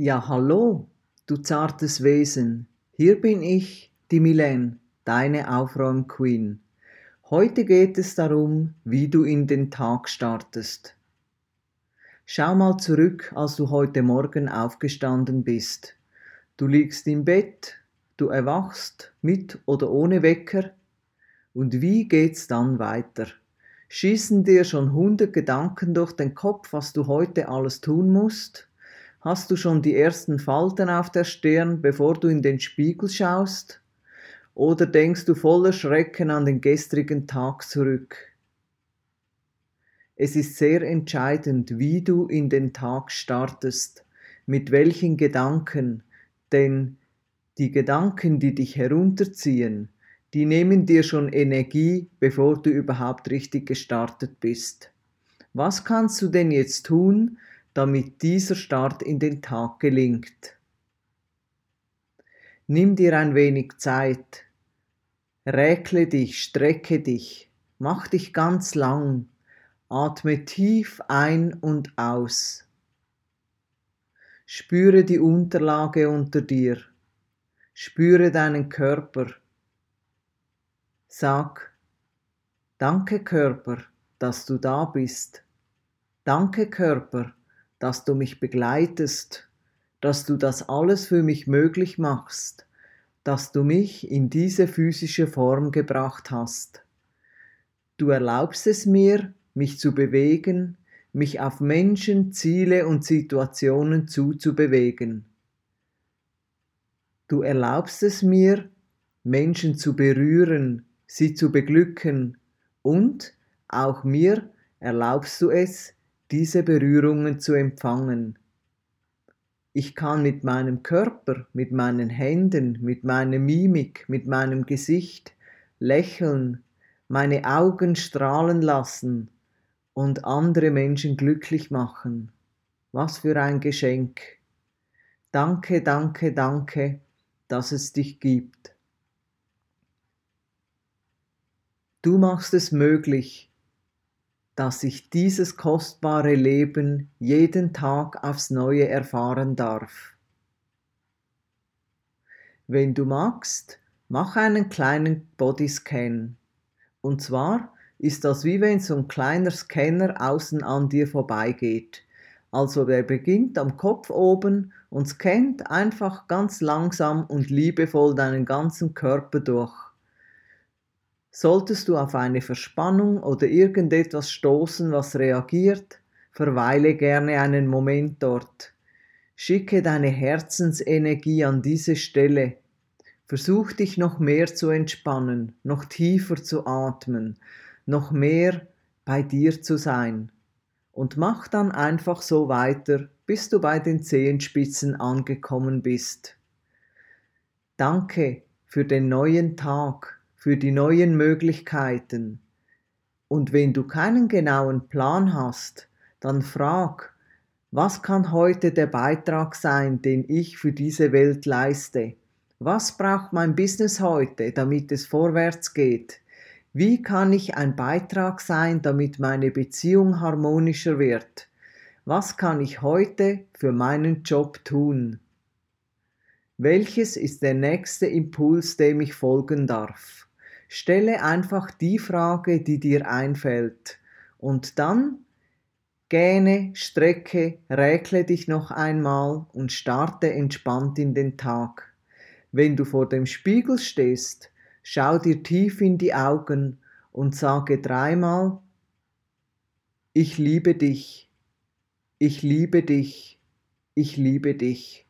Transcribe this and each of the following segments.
Ja, hallo, du zartes Wesen. Hier bin ich, die Milene, deine Aufräum-Queen. Heute geht es darum, wie du in den Tag startest. Schau mal zurück, als du heute Morgen aufgestanden bist. Du liegst im Bett, du erwachst mit oder ohne Wecker. Und wie geht's dann weiter? Schießen dir schon hundert Gedanken durch den Kopf, was du heute alles tun musst? Hast du schon die ersten Falten auf der Stirn, bevor du in den Spiegel schaust? Oder denkst du voller Schrecken an den gestrigen Tag zurück? Es ist sehr entscheidend, wie du in den Tag startest, mit welchen Gedanken, denn die Gedanken, die dich herunterziehen, die nehmen dir schon Energie, bevor du überhaupt richtig gestartet bist. Was kannst du denn jetzt tun, damit dieser Start in den Tag gelingt. Nimm dir ein wenig Zeit, räkle dich, strecke dich, mach dich ganz lang, atme tief ein und aus. Spüre die Unterlage unter dir, spüre deinen Körper. Sag, danke Körper, dass du da bist. Danke Körper, dass du mich begleitest, dass du das alles für mich möglich machst, dass du mich in diese physische Form gebracht hast. Du erlaubst es mir, mich zu bewegen, mich auf Menschen, Ziele und Situationen zuzubewegen. Du erlaubst es mir, Menschen zu berühren, sie zu beglücken und auch mir erlaubst du es, diese Berührungen zu empfangen. Ich kann mit meinem Körper, mit meinen Händen, mit meiner Mimik, mit meinem Gesicht lächeln, meine Augen strahlen lassen und andere Menschen glücklich machen. Was für ein Geschenk. Danke, danke, danke, dass es dich gibt. Du machst es möglich, dass ich dieses kostbare Leben jeden Tag aufs neue erfahren darf. Wenn du magst, mach einen kleinen Bodyscan. Und zwar ist das wie wenn so ein kleiner Scanner außen an dir vorbeigeht. Also der beginnt am Kopf oben und scannt einfach ganz langsam und liebevoll deinen ganzen Körper durch. Solltest du auf eine Verspannung oder irgendetwas stoßen, was reagiert, verweile gerne einen Moment dort. Schicke deine Herzensenergie an diese Stelle. Versuch dich noch mehr zu entspannen, noch tiefer zu atmen, noch mehr bei dir zu sein. Und mach dann einfach so weiter, bis du bei den Zehenspitzen angekommen bist. Danke für den neuen Tag für die neuen Möglichkeiten. Und wenn du keinen genauen Plan hast, dann frag, was kann heute der Beitrag sein, den ich für diese Welt leiste? Was braucht mein Business heute, damit es vorwärts geht? Wie kann ich ein Beitrag sein, damit meine Beziehung harmonischer wird? Was kann ich heute für meinen Job tun? Welches ist der nächste Impuls, dem ich folgen darf? Stelle einfach die Frage, die dir einfällt. Und dann gähne, strecke, räkle dich noch einmal und starte entspannt in den Tag. Wenn du vor dem Spiegel stehst, schau dir tief in die Augen und sage dreimal, ich liebe dich, ich liebe dich, ich liebe dich.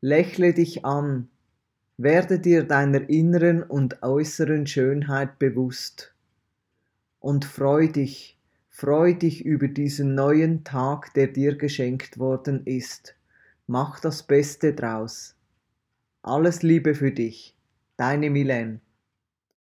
Lächle dich an, werde dir deiner inneren und äußeren Schönheit bewusst und freu dich, freu dich über diesen neuen Tag, der dir geschenkt worden ist. Mach das Beste draus. Alles Liebe für dich, deine Milene.